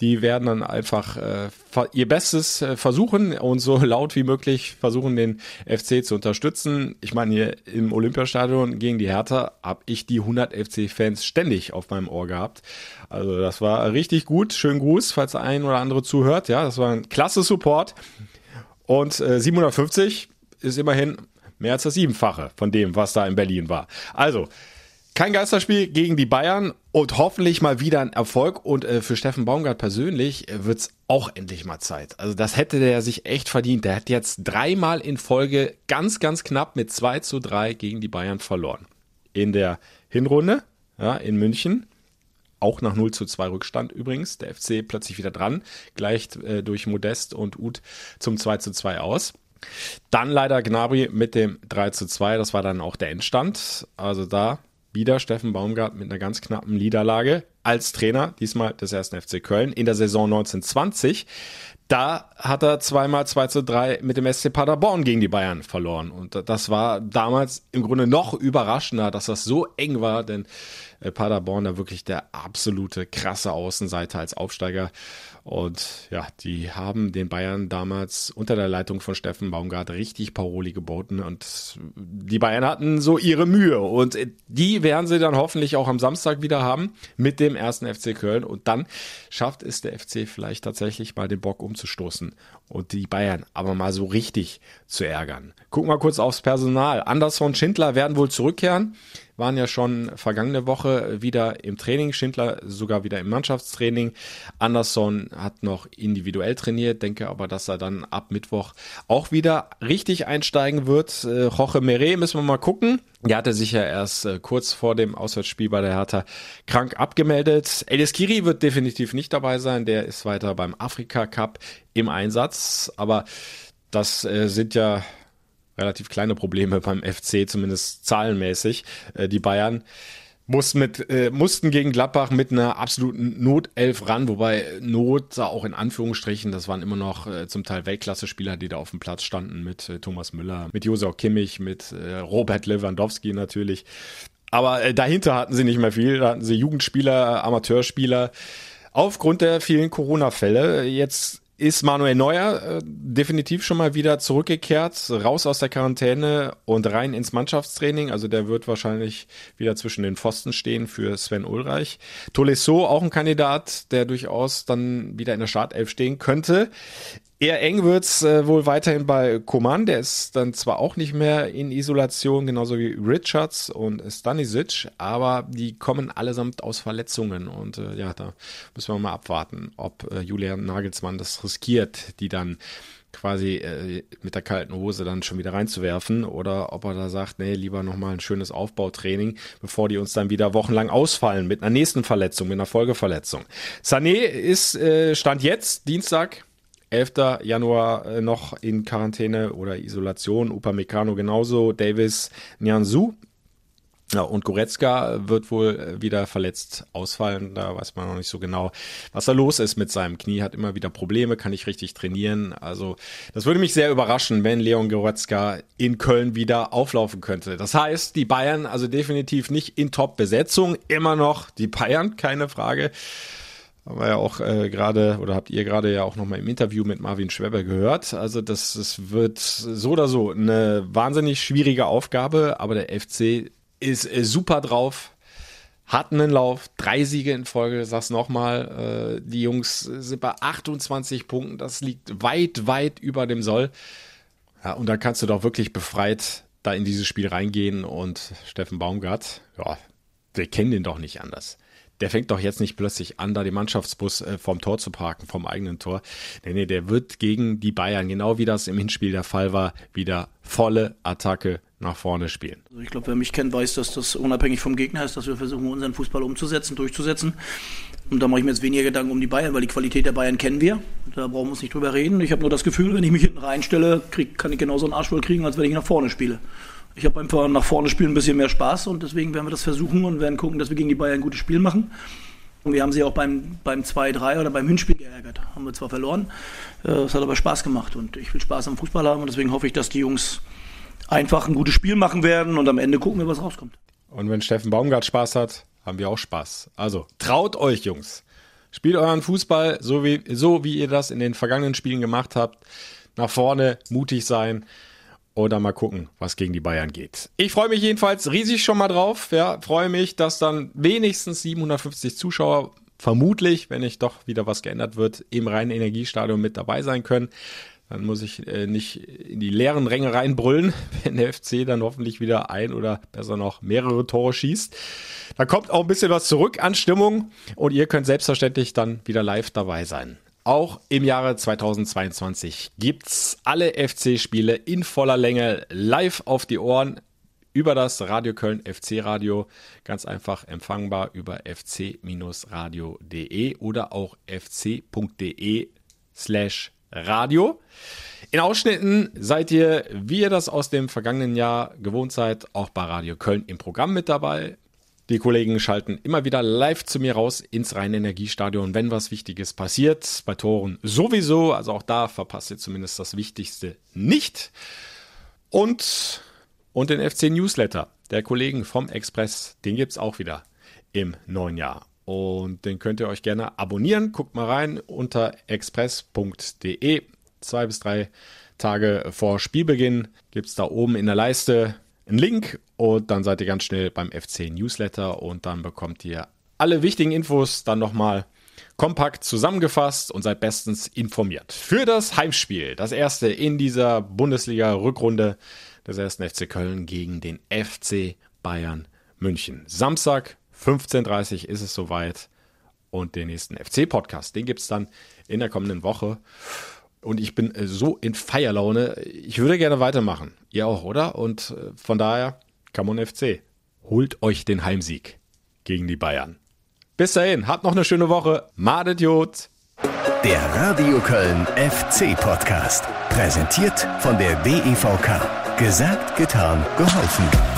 Die werden dann einfach äh, ihr Bestes äh, versuchen und so laut wie möglich versuchen, den FC zu unterstützen. Ich meine, hier im Olympiastadion gegen die Hertha habe ich die 100 FC-Fans ständig auf meinem Ohr gehabt. Also das war richtig gut. Schönen Gruß, falls ein oder andere zuhört. Ja, das war ein klasse Support. Und äh, 750 ist immerhin Mehr als das Siebenfache von dem, was da in Berlin war. Also, Kein Geisterspiel gegen die Bayern und hoffentlich mal wieder ein Erfolg. Und äh, für Steffen Baumgart persönlich äh, wird's auch endlich mal Zeit. Also das hätte der sich echt verdient. Der hat jetzt dreimal in Folge ganz, ganz knapp mit 2 zu 3 gegen die Bayern verloren. In der Hinrunde ja, in München. Auch nach 0 zu 2 Rückstand übrigens. Der FC plötzlich wieder dran, gleicht äh, durch Modest und Uth zum 2 zu 2 aus. Dann leider Gnabry mit dem 3 zu 2. Das war dann auch der Endstand. Also da wieder Steffen Baumgart mit einer ganz knappen Niederlage als Trainer, diesmal des ersten FC Köln in der Saison 1920. Da hat er zweimal 2 zu 3 mit dem SC Paderborn gegen die Bayern verloren. Und das war damals im Grunde noch überraschender, dass das so eng war, denn äh, Paderborn da wirklich der absolute krasse Außenseiter als Aufsteiger. Und ja, die haben den Bayern damals unter der Leitung von Steffen Baumgart richtig Paroli geboten und die Bayern hatten so ihre Mühe und die werden sie dann hoffentlich auch am Samstag wieder haben mit dem ersten FC Köln und dann schafft es der FC vielleicht tatsächlich mal den Bock umzustoßen und die Bayern aber mal so richtig zu ärgern. Gucken wir kurz aufs Personal. Anderson Schindler werden wohl zurückkehren waren ja schon vergangene Woche wieder im Training, Schindler sogar wieder im Mannschaftstraining. Anderson hat noch individuell trainiert, denke aber, dass er dann ab Mittwoch auch wieder richtig einsteigen wird. Äh, Jorge Meret müssen wir mal gucken. Der hatte sich ja erst äh, kurz vor dem Auswärtsspiel bei der Hertha krank abgemeldet. Elias Kiri wird definitiv nicht dabei sein. Der ist weiter beim Afrika Cup im Einsatz. Aber das äh, sind ja relativ kleine Probleme beim FC, zumindest zahlenmäßig. Äh, die Bayern muss mit, äh, mussten gegen Gladbach mit einer absoluten Notelf ran, wobei Not auch in Anführungsstrichen, das waren immer noch äh, zum Teil Weltklasse-Spieler, die da auf dem Platz standen, mit äh, Thomas Müller, mit Josef Kimmich, mit äh, Robert Lewandowski natürlich. Aber äh, dahinter hatten sie nicht mehr viel, da hatten sie Jugendspieler, Amateurspieler. Aufgrund der vielen Corona-Fälle jetzt ist Manuel Neuer äh, definitiv schon mal wieder zurückgekehrt, raus aus der Quarantäne und rein ins Mannschaftstraining. Also der wird wahrscheinlich wieder zwischen den Pfosten stehen für Sven Ulreich. Tolisso auch ein Kandidat, der durchaus dann wieder in der Startelf stehen könnte. Eher eng wird's äh, wohl weiterhin bei Koman. Der ist dann zwar auch nicht mehr in Isolation, genauso wie Richards und Stanisic, aber die kommen allesamt aus Verletzungen. Und äh, ja, da müssen wir mal abwarten, ob äh, Julian Nagelsmann das riskiert, die dann quasi äh, mit der kalten Hose dann schon wieder reinzuwerfen oder ob er da sagt, nee, lieber nochmal ein schönes Aufbautraining, bevor die uns dann wieder wochenlang ausfallen mit einer nächsten Verletzung, mit einer Folgeverletzung. Sané ist äh, Stand jetzt, Dienstag, 11. Januar äh, noch in Quarantäne oder Isolation. Upamecano genauso. Davis Nyanzu. Ja, und Goretzka wird wohl äh, wieder verletzt ausfallen. Da weiß man noch nicht so genau, was da los ist mit seinem Knie. Hat immer wieder Probleme, kann nicht richtig trainieren. Also, das würde mich sehr überraschen, wenn Leon Goretzka in Köln wieder auflaufen könnte. Das heißt, die Bayern also definitiv nicht in Top-Besetzung. Immer noch die Bayern, keine Frage. Haben wir ja auch äh, gerade, oder habt ihr gerade ja auch nochmal im Interview mit Marvin Schweber gehört. Also das, das wird so oder so eine wahnsinnig schwierige Aufgabe, aber der FC ist äh, super drauf, hat einen Lauf, drei Siege in Folge, sag's nochmal. Äh, die Jungs sind bei 28 Punkten, das liegt weit, weit über dem Soll. Ja, und da kannst du doch wirklich befreit da in dieses Spiel reingehen und Steffen Baumgart, ja, wir kennen den doch nicht anders der fängt doch jetzt nicht plötzlich an, da den Mannschaftsbus äh, vom Tor zu parken, vom eigenen Tor. Nee, nee, der wird gegen die Bayern, genau wie das im Hinspiel der Fall war, wieder volle Attacke nach vorne spielen. Also ich glaube, wer mich kennt, weiß, dass das unabhängig vom Gegner ist, dass wir versuchen, unseren Fußball umzusetzen, durchzusetzen. Und da mache ich mir jetzt weniger Gedanken um die Bayern, weil die Qualität der Bayern kennen wir. Da brauchen wir uns nicht drüber reden. Ich habe nur das Gefühl, wenn ich mich hinten reinstelle, krieg, kann ich genauso einen Arsch voll kriegen, als wenn ich nach vorne spiele. Ich habe einfach nach vorne spielen ein bisschen mehr Spaß und deswegen werden wir das versuchen und werden gucken, dass wir gegen die Bayern ein gutes Spiel machen. Und wir haben sie auch beim, beim 2-3 oder beim Hinspiel geärgert. Haben wir zwar verloren, äh, es hat aber Spaß gemacht und ich will Spaß am Fußball haben und deswegen hoffe ich, dass die Jungs einfach ein gutes Spiel machen werden und am Ende gucken wir, was rauskommt. Und wenn Steffen Baumgart Spaß hat, haben wir auch Spaß. Also traut euch, Jungs. Spielt euren Fußball so wie, so wie ihr das in den vergangenen Spielen gemacht habt. Nach vorne, mutig sein oder mal gucken, was gegen die Bayern geht. Ich freue mich jedenfalls riesig schon mal drauf. Ja, freue mich, dass dann wenigstens 750 Zuschauer vermutlich, wenn nicht doch wieder was geändert wird, im reinen Energiestadion mit dabei sein können. Dann muss ich äh, nicht in die leeren Ränge reinbrüllen, wenn der FC dann hoffentlich wieder ein oder besser noch mehrere Tore schießt. Da kommt auch ein bisschen was zurück an Stimmung und ihr könnt selbstverständlich dann wieder live dabei sein. Auch im Jahre 2022 gibt's alle FC-Spiele in voller Länge live auf die Ohren über das Radio Köln FC Radio. Ganz einfach empfangbar über fc-radio.de oder auch fc.de slash Radio. In Ausschnitten seid ihr, wie ihr das aus dem vergangenen Jahr gewohnt seid, auch bei Radio Köln im Programm mit dabei. Die Kollegen schalten immer wieder live zu mir raus ins Rhein-Energiestadion, wenn was Wichtiges passiert. Bei Toren sowieso, also auch da verpasst ihr zumindest das Wichtigste nicht. Und, und den FC Newsletter der Kollegen vom Express, den gibt es auch wieder im neuen Jahr. Und den könnt ihr euch gerne abonnieren. Guckt mal rein unter express.de. Zwei bis drei Tage vor Spielbeginn gibt es da oben in der Leiste einen Link und dann seid ihr ganz schnell beim FC Newsletter und dann bekommt ihr alle wichtigen Infos dann nochmal kompakt zusammengefasst und seid bestens informiert. Für das Heimspiel, das erste in dieser Bundesliga-Rückrunde des ersten FC Köln gegen den FC Bayern München. Samstag, 15.30 Uhr ist es soweit. Und den nächsten FC-Podcast, den gibt es dann in der kommenden Woche. Und ich bin äh, so in Feierlaune. Ich würde gerne weitermachen. Ihr auch, oder? Und äh, von daher, come on FC. Holt euch den Heimsieg gegen die Bayern. Bis dahin, habt noch eine schöne Woche. Madet Jod. Der Radio Köln FC Podcast. Präsentiert von der DEVK. Gesagt, getan, geholfen.